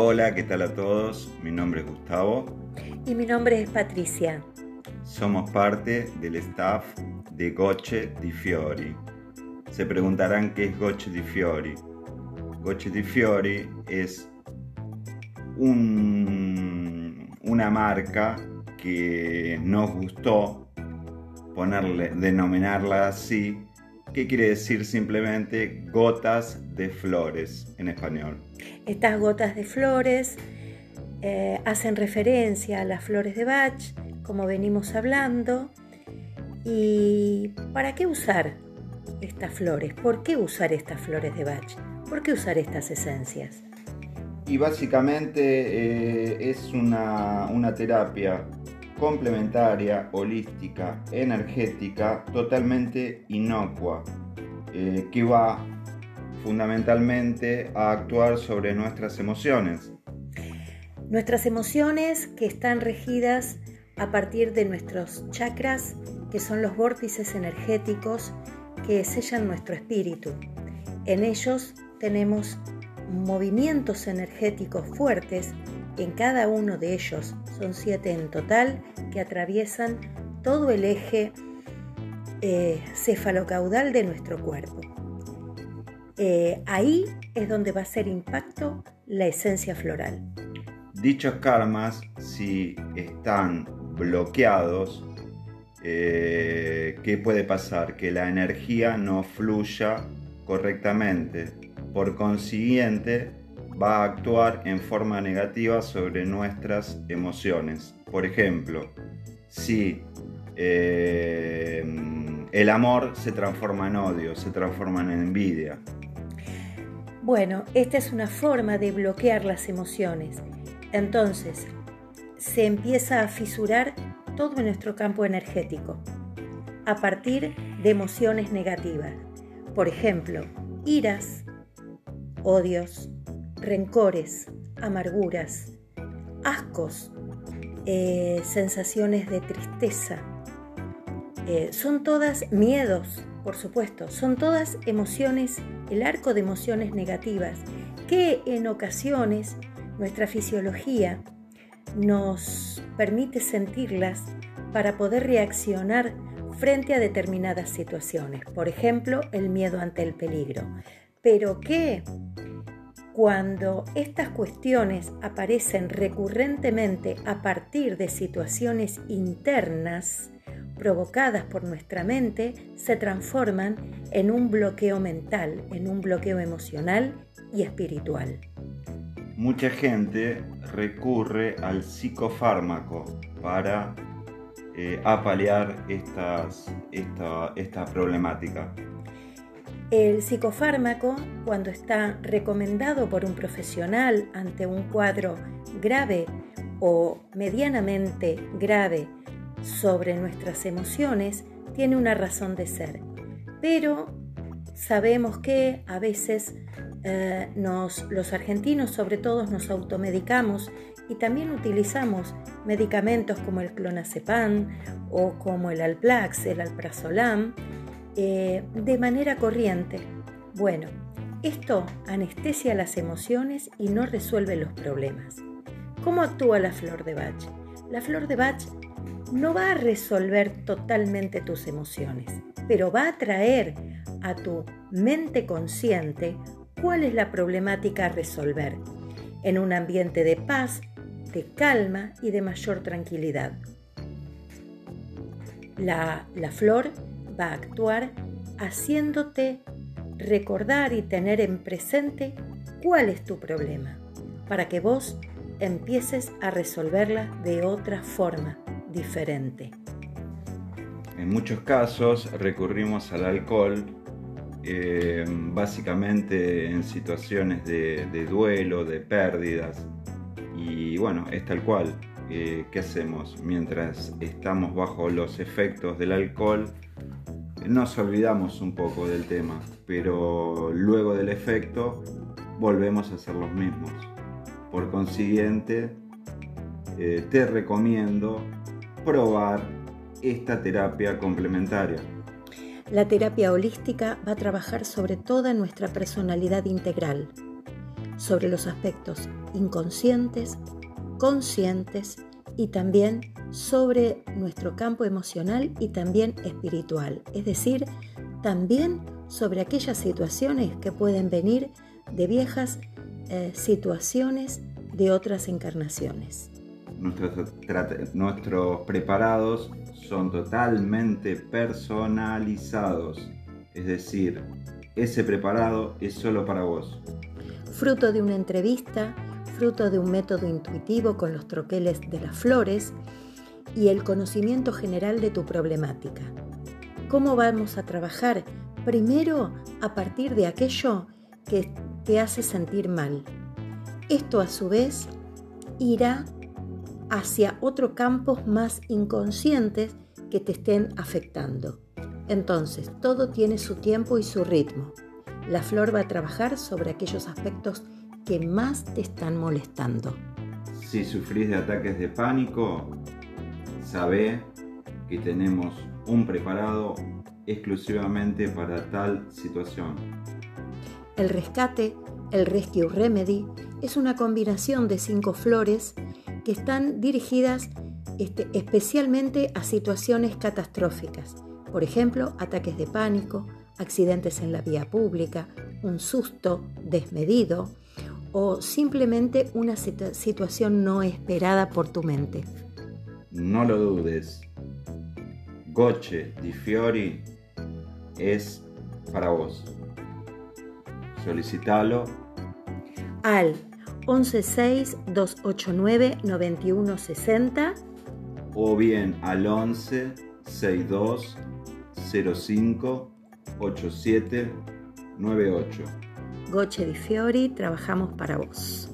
Hola, ¿qué tal a todos? Mi nombre es Gustavo. Y mi nombre es Patricia. Somos parte del staff de Goche di Fiori. Se preguntarán qué es Goche di Fiori. Goche di Fiori es una marca que nos gustó ponerle, denominarla así, que quiere decir simplemente gotas de flores en español. Estas gotas de flores eh, hacen referencia a las flores de Bach, como venimos hablando. ¿Y para qué usar estas flores? ¿Por qué usar estas flores de Bach? ¿Por qué usar estas esencias? Y básicamente eh, es una, terapia complementaria, holística, energética, totalmente inocua, eh, que va fundamentalmente a actuar sobre nuestras emociones. Nuestras emociones que están regidas a partir de nuestros chakras, que son los vórtices energéticos que sellan nuestro espíritu. En ellos tenemos movimientos energéticos fuertes, en cada uno de ellos son siete en total, que atraviesan todo el eje eh, cefalocaudal de nuestro cuerpo. Eh, ahí es donde va a ser impacto la esencia floral. Dichos karmas, si están bloqueados, eh, ¿qué puede pasar? Que la energía no fluya correctamente. Por consiguiente, va a actuar en forma negativa sobre nuestras emociones. Por ejemplo, si eh, el amor se transforma en odio, se transforma en envidia, bueno, esta es una forma de bloquear las emociones. Entonces, se empieza a fisurar todo nuestro campo energético a partir de emociones negativas. Por ejemplo, iras, odios, rencores, amarguras, ascos, eh, sensaciones de tristeza. Eh, son todas miedos, por supuesto, son todas emociones el arco de emociones negativas que en ocasiones nuestra fisiología nos permite sentirlas para poder reaccionar frente a determinadas situaciones, por ejemplo, el miedo ante el peligro. Pero que cuando estas cuestiones aparecen recurrentemente a partir de situaciones internas, provocadas por nuestra mente se transforman en un bloqueo mental, en un bloqueo emocional y espiritual. Mucha gente recurre al psicofármaco para eh, apalear estas, esta, esta problemática. El psicofármaco, cuando está recomendado por un profesional ante un cuadro grave o medianamente grave sobre nuestras emociones tiene una razón de ser, pero sabemos que a veces eh, los argentinos sobre todo nos automedicamos y también utilizamos medicamentos como el clonazepam o como el Alplax, el alprazolam, eh, de manera corriente. Bueno, esto anestesia las emociones y no resuelve los problemas. ¿Cómo actúa la flor de Bach? La flor de Bach no va a resolver totalmente tus emociones, pero va a traer a tu mente consciente cuál es la problemática a resolver en un ambiente de paz, de calma y de mayor tranquilidad. La, la flor va a actuar haciéndote recordar y tener en presente cuál es tu problema, para que vos empieces a resolverla de otra forma, diferente. En muchos casos recurrimos al alcohol eh, básicamente en situaciones de, duelo, de pérdidas. Y bueno, es tal cual. Eh, ¿Qué hacemos? Mientras estamos bajo los efectos del alcohol, nos olvidamos un poco del tema, pero luego del efecto volvemos a ser los mismos. Por consiguiente, eh, te recomiendo probar esta terapia complementaria. La terapia holística va a trabajar sobre toda nuestra personalidad integral. sobre los aspectos inconscientes, conscientes y también sobre nuestro campo emocional y también espiritual, es decir, también sobre aquellas situaciones que pueden venir de viejas eh, situaciones de otras encarnaciones. Nuestros, nuestros preparados son totalmente personalizados, es decir, ese preparado es solo para vos. Fruto de una entrevista, fruto de un método intuitivo con los troqueles de las flores y el conocimiento general de tu problemática. ¿Cómo vamos a trabajar? Primero a partir de aquello que te hace sentir mal. Esto a su vez irá hacia otros campos más inconscientes que te estén afectando. Entonces, todo tiene su tiempo y su ritmo. La flor va a trabajar sobre aquellos aspectos que más te están molestando. Si sufrís de ataques de pánico, sabe que tenemos un preparado exclusivamente para tal situación. El rescate, el Rescue Remedy, es una combinación de cinco flores que están dirigidas este, especialmente a situaciones catastróficas, por ejemplo, ataques de pánico, accidentes en la vía pública, un susto desmedido o simplemente una situación no esperada por tu mente. No lo dudes. Goche di Fiori es para vos. Solicitalo al 116-289-9160 o bien al 11 62 05 87 98. Goche di Fiori, trabajamos para vos.